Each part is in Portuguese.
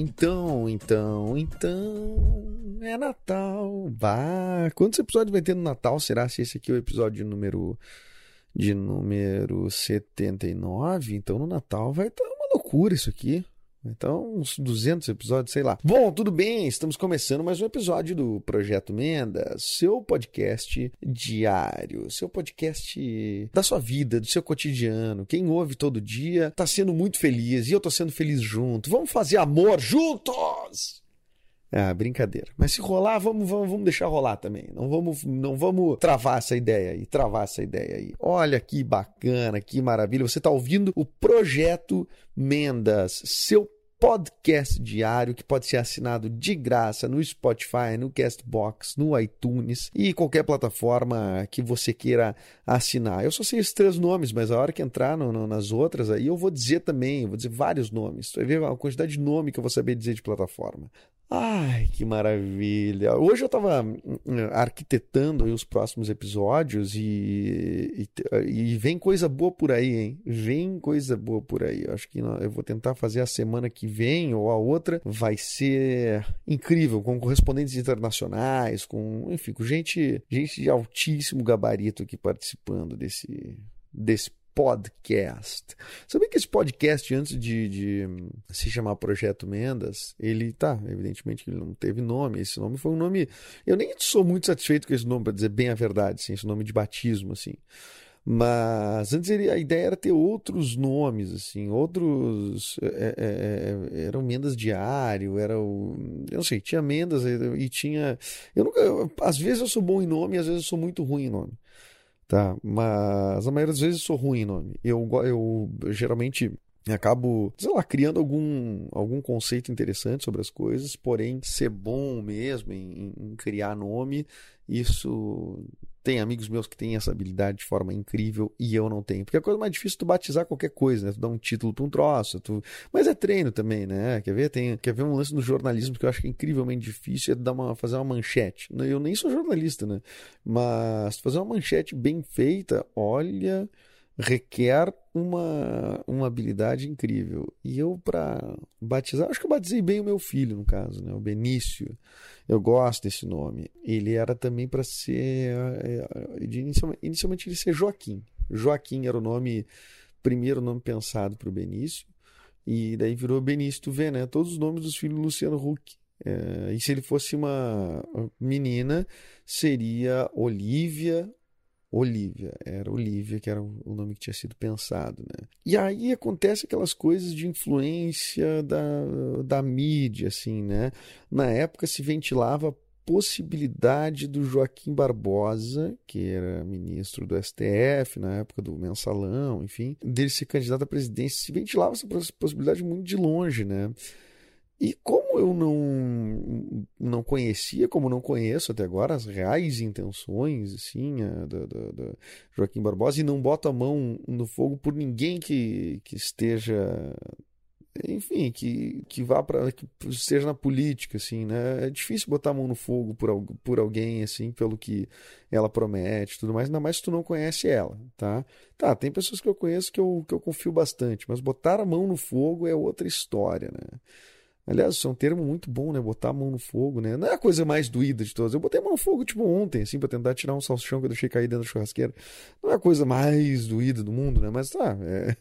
Então, então, então. É Natal. Bah, quantos episódios vai ter no Natal? Será se esse aqui é o episódio número de número 79? Então no Natal vai estar uma loucura isso aqui. Então, uns 200 episódios, sei lá. Bom, tudo bem, estamos começando mais um episódio do Projeto Menda, seu podcast diário, seu podcast da sua vida, do seu cotidiano. Quem ouve todo dia tá sendo muito feliz e eu tô sendo feliz junto. Vamos fazer amor juntos! Ah, brincadeira. Mas se rolar, vamos, vamos, vamos deixar rolar também. Não vamos, não vamos travar essa ideia aí, travar essa ideia aí. Olha que bacana, que maravilha. Você está ouvindo o Projeto Mendas, seu podcast diário que pode ser assinado de graça no Spotify, no Castbox, no iTunes e qualquer plataforma que você queira assinar. Eu só sei esses três nomes, mas a hora que entrar no- no- nas outras aí eu vou dizer também, vou dizer vários nomes. Tu vai ver a quantidade de nome que eu vou saber dizer de plataforma. Ai, que maravilha! Hoje eu estava arquitetando aí os próximos episódios e, e, e vem coisa boa por aí, hein? Vem coisa boa por aí. Eu acho que eu vou tentar fazer a semana que vem ou a outra. Vai ser incrível, com correspondentes internacionais, com, enfim, com gente, gente de altíssimo gabarito aqui participando desse, desse podcast. Sabia que esse podcast, antes de, de se chamar Projeto Mendas, ele tá, evidentemente ele não teve nome. Esse nome foi um nome. Eu nem sou muito satisfeito com esse nome, para dizer bem a verdade, assim, esse nome de batismo, assim. Mas antes ele- a ideia era ter outros nomes, assim, outros. é, é, é, eram Mendas Diário, era o. Eu não sei, tinha Mendas e, e tinha. Eu nunca. eu- às vezes eu sou bom em nome, às vezes eu sou muito ruim em nome. Tá, mas a maioria das vezes eu sou ruim em nome. Eu, go- eu geralmente acabo, sei lá, criando algum, algum conceito interessante sobre as coisas, porém, ser bom mesmo em, em criar nome, isso tem amigos meus que têm essa habilidade de forma incrível e eu não tenho. Porque a coisa mais difícil é tu batizar qualquer coisa, né? Tu dá um título pra um troço, tu... mas é treino também, né? Quer ver? Tem, quer ver um lance no jornalismo que eu acho que é incrivelmente difícil, é dar uma, fazer uma manchete. Eu nem sou jornalista, né? Mas fazer uma manchete bem feita, olha, requer uma, uma habilidade incrível. E eu, para batizar, acho que eu batizei bem o meu filho, no caso, né? O Benício. Eu gosto desse nome. Ele era também para ser. eh, inicialmente, ele ser Joaquim. Joaquim era o nome, primeiro nome pensado para o Benício. E daí virou Benício, tu vê, né? Todos os nomes dos filhos do Luciano Huck. É, e se ele fosse uma menina, seria Olivia. Olivia, era Olivia, que era o nome que tinha sido pensado, né? E aí acontece aquelas coisas de influência da, da mídia, assim, né? Na época se ventilava a possibilidade do Joaquim Barbosa, que era ministro do STF na época do mensalão, enfim, dele ser candidato à presidência, se ventilava essa poss- possibilidade muito de longe, né? E como eu não, não conhecia, como não conheço até agora, as reais intenções, assim, a, do, do- do Joaquim Barbosa, e não boto a mão no fogo por ninguém que, que esteja, enfim, que, que vá para, que esteja na política, assim, né? É difícil botar a mão no fogo por, por alguém, assim, pelo que ela promete tudo mais, ainda mais se tu não conhece ela, tá? Tá, tem pessoas que eu conheço que eu, que eu confio bastante, mas botar a mão no fogo é outra história, né? Aliás, isso é um termo muito bom, né? Botar a mão no fogo, né? Não é a coisa mais doída de todas. Eu botei a mão no fogo, tipo, ontem, assim, pra tentar tirar um salsichão que eu deixei cair dentro da churrasqueira. Não é a coisa mais doída do mundo, né? Mas tá, é,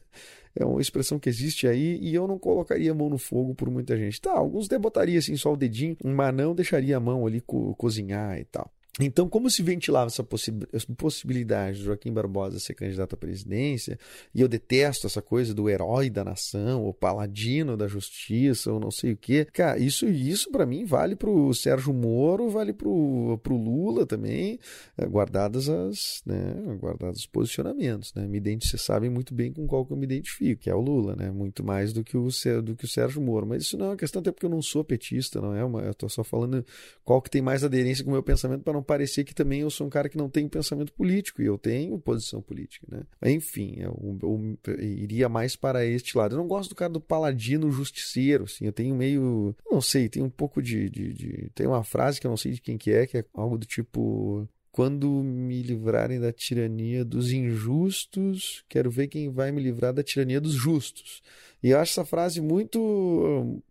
é uma expressão que existe aí e eu não colocaria a mão no fogo por muita gente. Tá, alguns até botaria, assim, só o dedinho, mas não deixaria a mão ali co- cozinhar e tal. Então, como se ventilava essa possi possibilidade de Joaquim Barbosa ser candidato à presidência, e eu detesto essa coisa do herói da nação, ou paladino da justiça, ou não sei o quê, cara, isso, isso para mim vale pro Sérgio Moro, vale pro, pro Lula também, eh, guardadas as, né, guardados os posicionamentos, né, me vocês sabem muito bem com qual que eu me identifico, que é o Lula, né, muito mais do que o, do que o Sérgio Moro, mas isso não é uma questão até porque eu não sou petista, não é uma, eu tô só falando qual que tem mais aderência com o meu pensamento para não parecer que também eu sou um cara que não tem pensamento político e eu tenho posição política, né? Enfim, eu, eu, eu, iria mais para este lado. Eu não gosto do cara do paladino justiceiro, assim. Eu tenho meio, não sei, tem um pouco de, de, de, tem uma frase que eu não sei de quem que é, que é algo do tipo quando me livrarem da tirania dos injustos, quero ver quem vai me livrar da tirania dos justos. E eu acho essa frase muito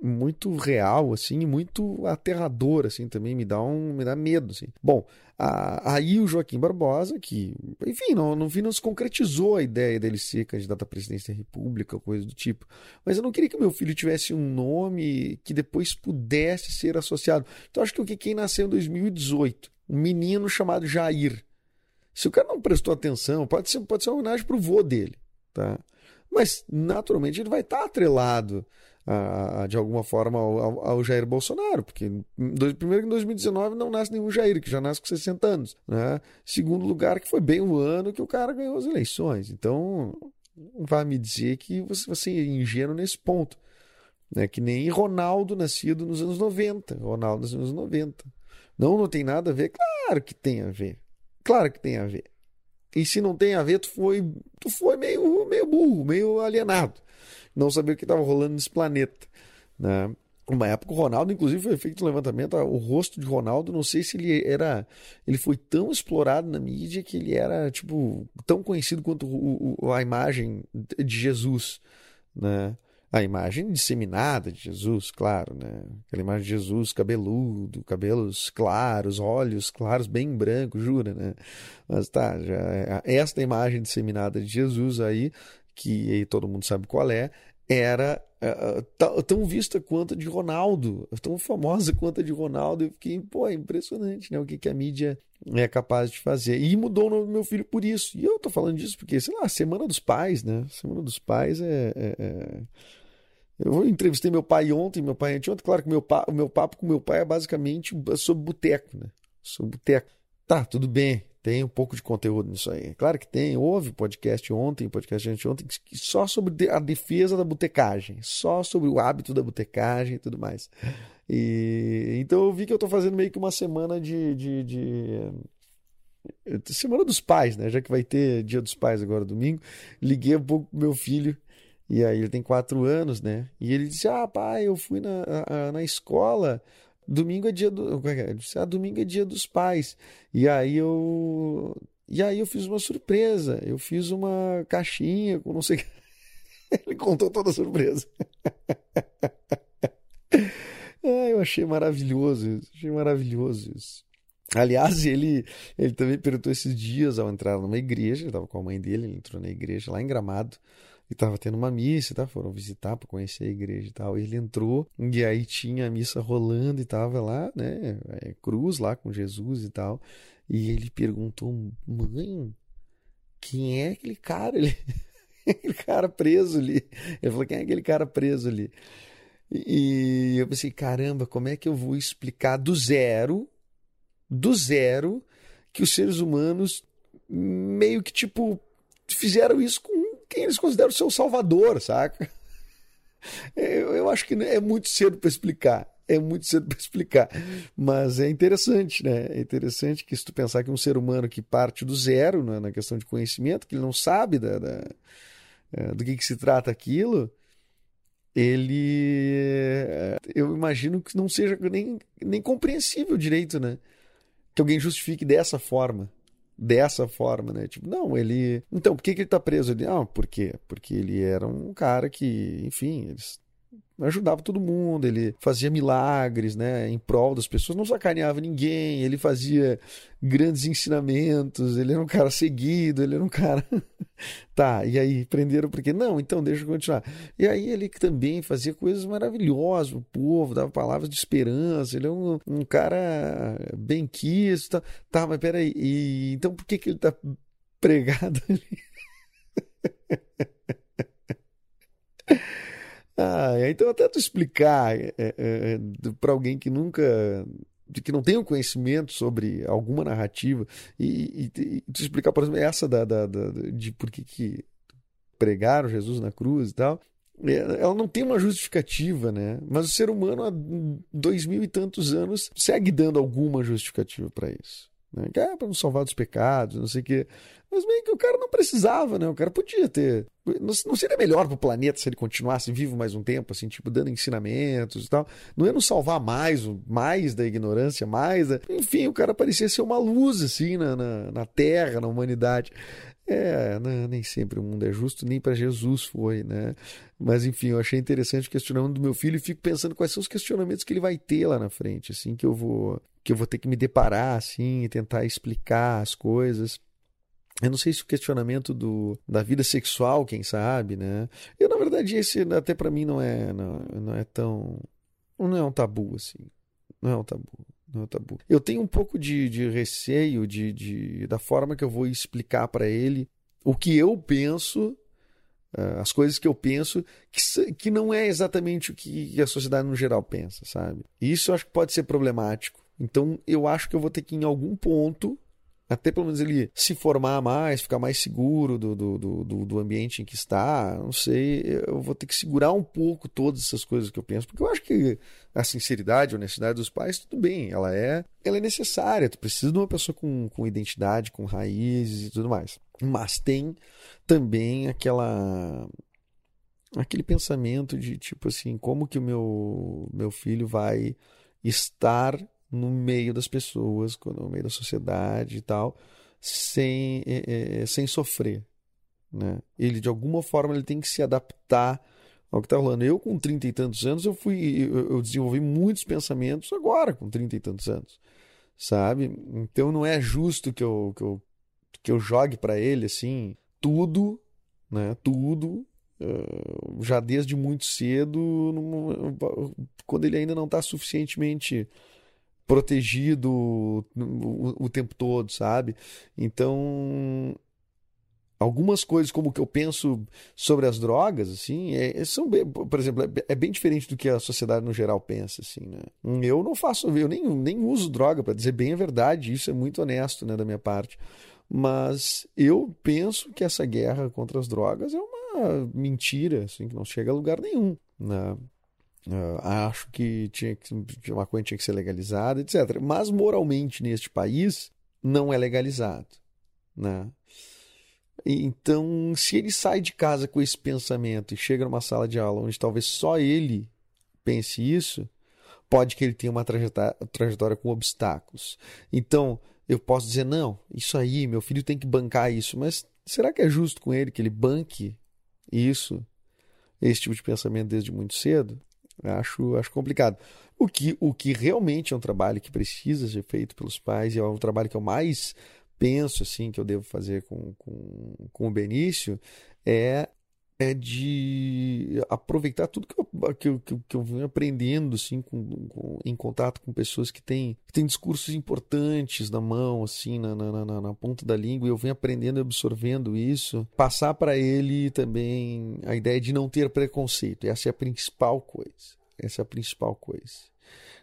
muito real, assim, muito aterrador, assim, também me dá um, me dá medo, assim. Bom, a, aí o Joaquim Barbosa, que, enfim, não, no fim não se concretizou a ideia dele ser candidato à presidência da República, coisa do tipo. Mas eu não queria que meu filho tivesse um nome que depois pudesse ser associado. Então acho que o que quem nasceu em 2018, um menino chamado Jair. Se o cara não prestou atenção, pode ser, pode ser uma homenagem pro vô dele, tá? Mas naturalmente ele vai estar atrelado a, a, de alguma forma ao, ao, Jair Bolsonaro, porque dois, primeiro que em 2019 não nasce nenhum Jair, que já nasce com 60 anos. Né? Segundo lugar, que foi bem o ano que o cara ganhou as eleições. Então, vai me dizer que você, você é ingênuo nesse ponto. Né? Que nem Ronaldo nascido nos anos 90. Ronaldo nos anos 90. Não, não tem nada a ver? Claro que tem a ver. Claro que tem a ver. E se não tem a ver, tu foi, tu foi meio, meio burro, meio alienado não sabia o que estava rolando nesse planeta. Né? Uma época o Ronaldo, inclusive, foi feito um levantamento, o rosto de Ronaldo, não sei se ele era. Ele foi tão explorado na mídia que ele era, tipo, tão conhecido quanto o, o, a imagem de Jesus. Né? A imagem disseminada de Jesus, claro, né? Aquela imagem de Jesus cabeludo, cabelos claros, olhos claros, bem branco, jura, né? Mas tá, já, é, esta imagem disseminada de Jesus aí que todo mundo sabe qual é, era uh, tão vista quanto a de Ronaldo, tão famosa quanto a de Ronaldo. Eu fiquei, pô, é impressionante, né? O que, que a mídia é capaz de fazer. E mudou o nome do meu filho por isso. E eu tô falando disso porque, sei lá, Semana dos Pais, né? Semana dos Pais é. é, é... Eu entrevistei meu pai ontem, meu pai anteontem. Claro que meu o meu papo com meu pai é basicamente sobre boteco, né? Sobre boteco. Tá, tudo bem. Tem um pouco de conteúdo nisso aí. Claro que tem. Houve podcast ontem, podcast de ontem, só sobre a defesa da botecagem, só sobre o hábito da botecagem e tudo mais. E então eu vi que eu estou fazendo meio que uma semana de, de, de, Semana dos pais, né? Já que vai ter Dia dos Pais agora domingo. Liguei um pouco pro meu filho. E aí ele tem quatro anos, né? E ele disse: Ah, pai, eu fui na, na escola domingo é dia do. É é? Ah, domingo é dia dos pais. E aí eu. E aí eu fiz uma surpresa. Eu fiz uma caixinha com não sei. Ele contou toda a surpresa. ah, eu achei maravilhoso isso. Achei maravilhoso isso. Aliás, ele, ele também perguntou esses dias ao entrar numa igreja, ele estava com a mãe dele, ele entrou na igreja lá em Gramado, e tava tendo uma missa, tá? Foram visitar para conhecer a igreja e tal. Ele entrou e aí tinha a missa rolando e tava lá, né? É, cruz lá com Jesus e tal. E ele perguntou, mãe, quem é aquele cara ali? aquele cara preso ali. Ele falou, quem é aquele cara preso ali? E eu pensei, caramba, como é que eu vou explicar do zero, do zero, que os seres humanos meio que tipo fizeram isso com quem eles consideram seu salvador, saca? Eu, eu acho que é muito cedo para explicar. É muito cedo para explicar. Mas é interessante, né? É interessante que se tu pensar que um ser humano que parte do zero né, na questão de conhecimento, que ele não sabe da, da é, do que, que se trata aquilo, ele. É, eu imagino que não seja nem, nem compreensível direito, né? Que alguém justifique dessa forma dessa forma, né? Tipo, não, ele. Então, por que, que ele tá preso ali? Ah, por quê? Porque ele era um cara que, enfim, eles ajudava todo mundo, ele fazia milagres, né, em prol das pessoas, não sacaneava ninguém, ele fazia grandes ensinamentos, ele era um cara seguido, ele era um cara. tá, e aí prenderam porque não, então deixa eu continuar. E aí ele também fazia coisas maravilhosas, o povo dava palavras de esperança, ele é um, um cara bem quisto, tá, tá mas peraí, e, então por que que ele tá pregado ali? Ah, então até tu explicar é, é, é para alguém que nunca de que não tem um conhecimento sobre alguma narrativa e, e, e tu explicar, por exemplo, essa da, da, da de por que, que pregaram Jesus na cruz e tal, é, ela não tem uma justificativa, né? Mas o ser humano há dois mil e tantos anos segue dando alguma justificativa para isso. Né? Que é para nos salvar dos pecados, não sei o quê. Mas meio que o cara não precisava, né? O cara podia ter. Não, seria melhor para o planeta se ele continuasse vivo mais um tempo, assim, tipo, dando ensinamentos e tal. Não ia nos salvar mais, mais da ignorância, mais da... Enfim, o cara parecia ser uma luz, assim, na, na, na Terra, na humanidade. É, não, né, nem sempre o mundo é justo, nem para Jesus foi, né? Mas enfim, eu achei interessante o questionamento do meu filho e fico pensando quais são os questionamentos que ele vai ter lá na frente, assim, que eu vou que eu vou ter que me deparar, assim, e tentar explicar as coisas. Eu não sei se o questionamento do, da vida sexual, quem sabe, né? Eu, na verdade, esse até para mim não é, não, não é tão. Não é um tabu, assim. Não é um tabu. Tabu. Eu tenho um pouco de, de receio de, de, da forma que eu vou explicar para ele o que eu penso, uh, as coisas que eu penso, que, que não é exatamente o que a sociedade no geral pensa, sabe? Isso eu acho que pode ser problemático. Então eu acho que eu vou ter que, em algum ponto, até pelo menos ele se formar mais, ficar mais seguro do, do, do, do, ambiente em que está, não sei, eu vou ter que segurar um pouco todas essas coisas que eu penso, porque eu acho que a sinceridade, a honestidade dos pais, tudo bem, ela é, ela é necessária, tu precisa de uma pessoa com, com identidade, com raízes e tudo mais. Mas tem também aquela aquele pensamento de tipo assim, como que o meu meu filho vai estar no meio das pessoas, no meio da sociedade e tal, sem, é, é, sem sofrer. Né? Ele, de alguma forma, ele tem que se adaptar ao que está rolando. Eu, com trinta e tantos anos, eu fui eu, eu desenvolvi muitos pensamentos agora, com trinta e tantos anos. Sabe? Então não é justo que eu, que eu, que eu jogue para ele assim tudo, né? Tudo já desde muito cedo, quando ele ainda não está suficientemente protegido o, o, tempo todo, sabe? Então, algumas coisas como que eu penso sobre as drogas, assim, é, são, bem, por exemplo, é, é, bem diferente do que a sociedade no geral pensa, assim, né? Eu não faço, eu nem, nem uso droga, para dizer bem a verdade, isso é muito honesto, né, da minha parte. Mas eu penso que essa guerra contra as drogas é uma mentira, assim, que não chega a lugar nenhum, né? Uh, acho que tinha que a maconha tinha que ser legalizada, etc. Mas moralmente neste país não é legalizado, né? Então, se ele sai de casa com esse pensamento e chega numa sala de aula onde talvez só ele pense isso, pode que ele tenha uma trajetória, trajetória com obstáculos. Então, eu posso dizer não, isso aí, meu filho tem que bancar isso, mas será que é justo com ele que ele banque isso, esse tipo de pensamento desde muito cedo? Acho, acho complicado. O que, o que realmente é um trabalho que precisa ser feito pelos pais, e é um trabalho que eu mais penso assim que eu devo fazer com, com, com o Benício, é é de aproveitar tudo que eu, que eu, que eu venho aprendendo assim, com, com, em contato com pessoas que têm, que têm discursos importantes na mão, assim, na, na, na, na ponta da língua, e eu venho aprendendo e absorvendo isso, passar para ele também a ideia de não ter preconceito. Essa é a principal coisa. Essa é a principal coisa.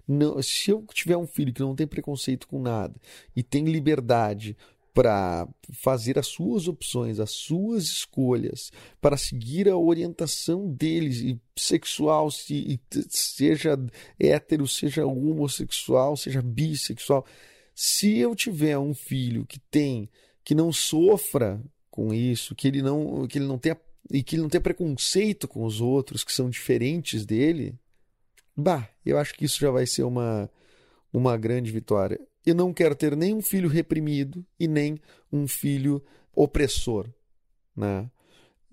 Não, se eu tiver um filho que não tem preconceito com nada e tem liberdade para fazer as suas opções, as suas escolhas, para seguir a orientação deles, e sexual, se, seja hétero, seja homossexual, seja bissexual. Se eu tiver um filho que tem, que não sofra com isso, que ele não, que ele não tenha e que ele não tenha preconceito com os outros que são diferentes dele, bah, eu acho que isso já vai ser uma uma grande vitória e não quero ter nem um filho reprimido e nem um filho opressor. Né?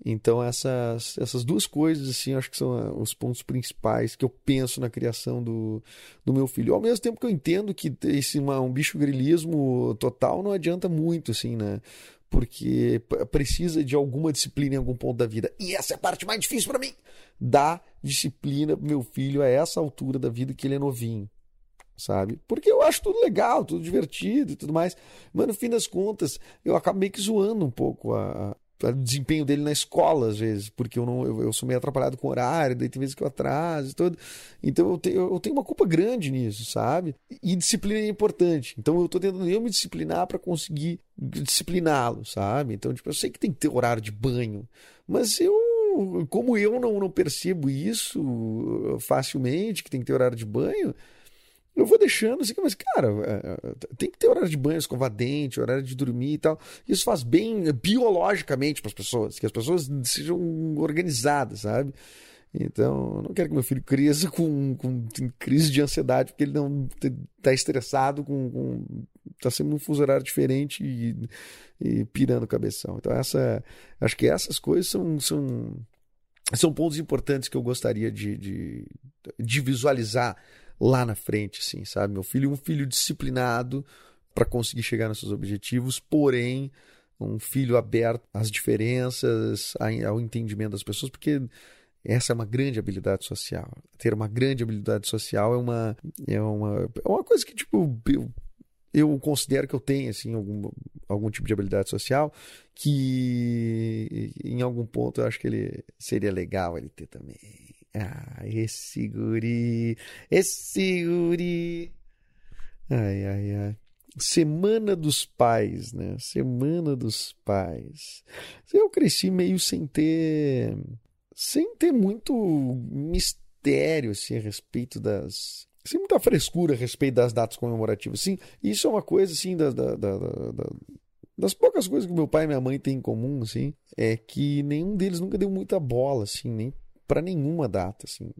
Então, essas, essas duas coisas, assim, acho que são ah, os pontos principais que eu penso na criação do, do meu filho. Ao mesmo tempo que eu entendo que esse uma, um bicho grilismo total não adianta muito, assim, né? Porque precisa de alguma disciplina em algum ponto da vida. E essa é a parte mais difícil para mim. Dar disciplina pro meu filho a essa altura da vida que ele é novinho sabe? Porque eu acho tudo legal, tudo divertido e tudo mais. Mas no fim das contas, eu acabo meio que zoando um pouco a, a- o desempenho dele na escola, às vezes, porque eu não eu, eu sou meio atrapalhado com horário, daí tem vezes que eu atraso e tudo. Então eu tenho, eu tenho uma culpa grande nisso, sabe? E disciplina é importante. Então eu tô tentando eu me disciplinar para conseguir discipliná-lo, sabe? Então, tipo, eu sei que tem que ter horário de banho, mas eu como eu não, não percebo isso facilmente, que tem que ter horário de banho, eu vou deixando assim, mas, cara, é, é, tem que ter horário de banho, escovar dente, horário de dormir e tal. Isso faz bem biologicamente para as pessoas, que as pessoas sejam organizadas, sabe? Então, não quero que meu filho cresça com, com crise de ansiedade, porque ele não está estressado, com, com tá sempre num fuso horário diferente e, e pirando o cabeção. Então, essa, acho que essas coisas são, são, são pontos importantes que eu gostaria de, de, de visualizar lá na frente, assim, sabe? Meu filho, um filho disciplinado para conseguir chegar nos seus objetivos, porém um filho aberto às diferenças, ao entendimento das pessoas, porque essa é uma grande habilidade social. Ter uma grande habilidade social é uma é uma, é uma coisa que tipo eu, eu considero que eu tenho assim algum, algum tipo de habilidade social que em algum ponto eu acho que ele seria legal ele ter também. Ah, esse guri, esse guri. Ai, ai, ai. Semana dos Pais, né? Semana dos Pais. Eu cresci meio sem ter. sem ter muito mistério assim, a respeito das. sem muita frescura a respeito das datas comemorativas. Sim, isso é uma coisa assim da, da, da, da das poucas coisas que meu pai e minha mãe têm em comum, assim, é que nenhum deles nunca deu muita bola, assim, nem para nenhuma data, assim.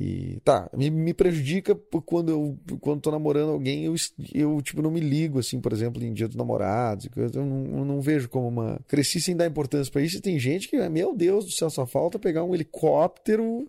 E tá, me, me prejudica quando eu quando tô namorando alguém, eu, eu tipo não me ligo assim, por exemplo, em Dia dos Namorados, eu não, eu não vejo como uma cresci sem dar importância para isso. E tem gente que, meu Deus do céu, só falta pegar um helicóptero,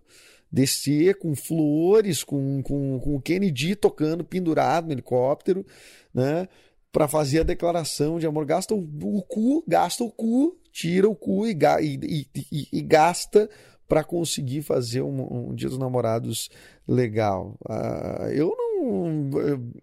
descer com flores, com, com, com o Kennedy tocando pendurado no helicóptero, né? Para fazer a declaração de amor, gasta o, o cu, gasta o cu, tira o cu e, e, e, e gasta para conseguir fazer um, um, Dia dos Namorados legal. Uh, eu não.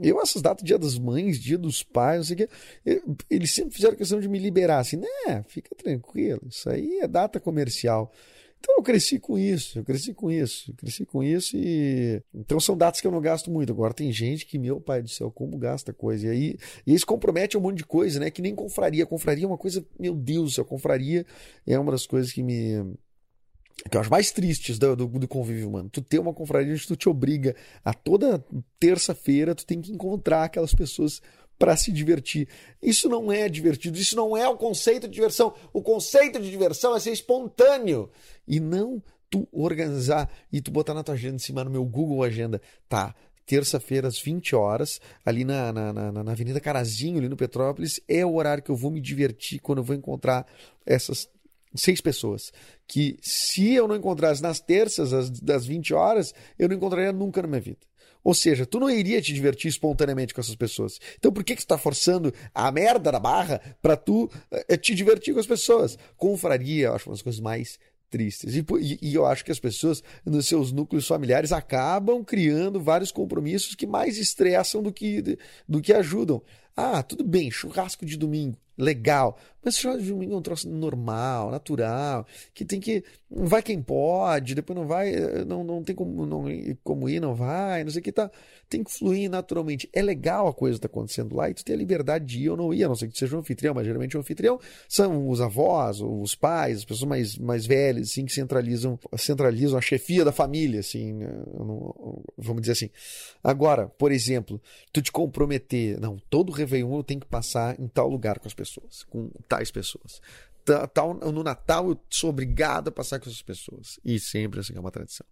Eu, essas datas, Dia das Mães, Dia dos Pais, não sei o eu, eles sempre fizeram questão de me liberar, assim, né? Fica tranquilo, isso aí é data comercial. Então eu cresci com isso, eu cresci com isso, cresci com isso e. Então são datas que eu não gasto muito. Agora tem gente que, meu pai do céu, como gasta coisa. E aí e isso compromete um monte de coisa, né? Que nem confraria. Confraria é uma coisa, meu Deus céu, confraria é uma das coisas que me que eu acho mais tristes do, do, do, convívio humano. Tu ter uma confraria onde tu te obriga a toda terça-feira tu tem que encontrar aquelas pessoas para se divertir. Isso não é divertido, isso não é o conceito de diversão. O conceito de diversão é ser espontâneo e não tu organizar e tu botar na tua agenda em cima no meu Google Agenda. Tá, terça-feira às 20 horas, ali na, na, na, na, Avenida Carazinho, ali no Petrópolis, é o horário que eu vou me divertir quando eu vou encontrar essas seis pessoas. Que se eu não encontrasse nas terças, às, das 20 horas, eu não encontraria nunca na minha vida. Ou seja, tu não iria te divertir espontaneamente com essas pessoas. Então por que, que tu tá forçando a merda da barra para tu é, te divertir com as pessoas? Confraria, eu acho uma das coisas mais tristes. E, e, e, eu acho que as pessoas, nos seus núcleos familiares, acabam criando vários compromissos que mais estressam do que, do que ajudam. Ah, tudo bem, churrasco de domingo, legal. Mas churrasco de domingo é um troço normal, natural, que tem que. Vai quem pode, depois não vai, não, não tem como, não, como ir, não vai, não sei o que tá. Tem que fluir naturalmente. É legal a coisa tá acontecendo lá e tu tem a liberdade de ir ou não ir, a não ser que tu seja um anfitrião, mas geralmente o anfitrião são os avós, os pais, as pessoas mais, mais velhas, assim, que centralizam, centralizam a chefia da família, assim, não, vamos dizer assim. Agora, por exemplo, tu te comprometer, não, todo Réveillon eu tenho que passar em tal lugar com as pessoas, com tais pessoas. Tal, no Natal eu sou obrigado a passar com essas pessoas. E sempre assim é uma tradição.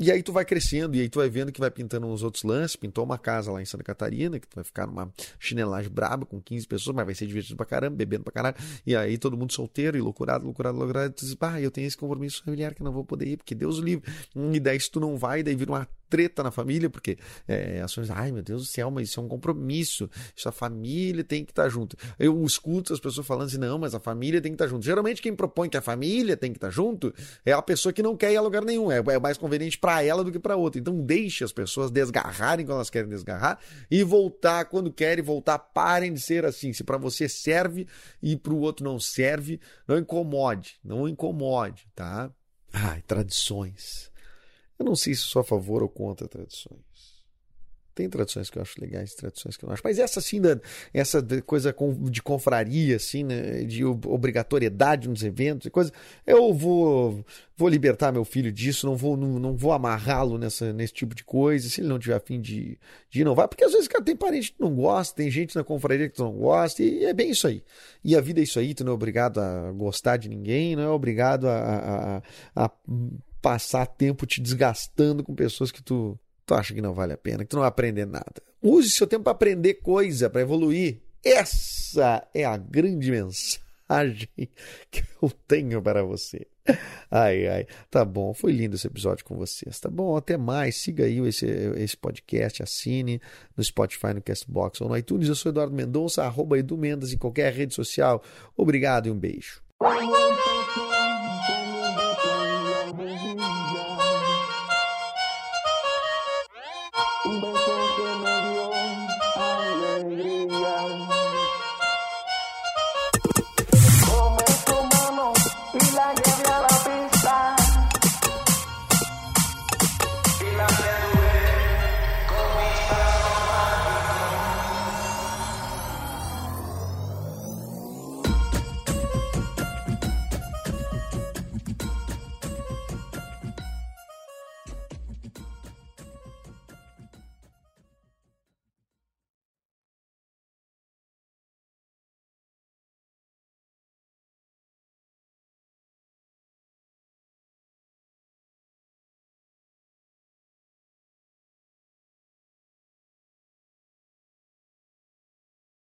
E aí tu vai crescendo, e aí tu vai vendo que vai pintando uns outros lances. Pintou uma casa lá em Santa Catarina, que tu vai ficar numa chinelagem braba com 15 pessoas, mas vai ser divertido pra caramba, bebendo pra caralho. E aí todo mundo solteiro e loucurado, loucurado, loucurado. Tu diz, pá, eu tenho esse compromisso familiar que não vou poder ir, porque Deus livre. E daí se tu não vai, daí vira uma treta na família, porque é, pessoas, ai meu Deus do céu, mas isso é um compromisso, isso a família tem que estar junto. Eu escuto as pessoas falando assim, não, mas a família tem que estar junto. Geralmente quem propõe que a família tem que estar junto é a pessoa que não quer ir a lugar nenhum, é, é mais conveniente para ela do que para outra. Então deixe as pessoas desgarrarem quando elas querem desgarrar e voltar quando querem voltar. Parem de ser assim. Se para você serve e para o outro não serve, não incomode, não incomode, tá? Ai, tradições. Eu não sei se sou a favor ou contra tradições. Tem tradições que eu acho legais, tradições que eu não acho. Mas essa, assim, da, essa coisa de confraria, assim, né, de obrigatoriedade nos eventos e coisa, eu vou, vou libertar meu filho disso, não vou, não, não vou amarrá-lo nessa, nesse tipo de coisa. Se ele não tiver afim de, de não vai. Porque às vezes, cara, tem parente que não gosta, tem gente na confraria que não gosta, e é bem isso aí. E a vida é isso aí, tu não é obrigado a gostar de ninguém, não é obrigado a, a, a passar tempo te desgastando com pessoas que tu, tu acha que não vale a pena, que tu não vai aprender nada. Use seu tempo para aprender coisa, para evoluir. Essa é a grande mensagem que eu tenho para você. Ai, ai, tá bom. Foi lindo esse episódio com vocês. Tá bom, até mais. Siga aí esse, esse podcast, assine no Spotify, no Castbox ou no iTunes. Eu sou Eduardo Mendonça, arroba Edu Mendes em qualquer rede social. Obrigado e um beijo.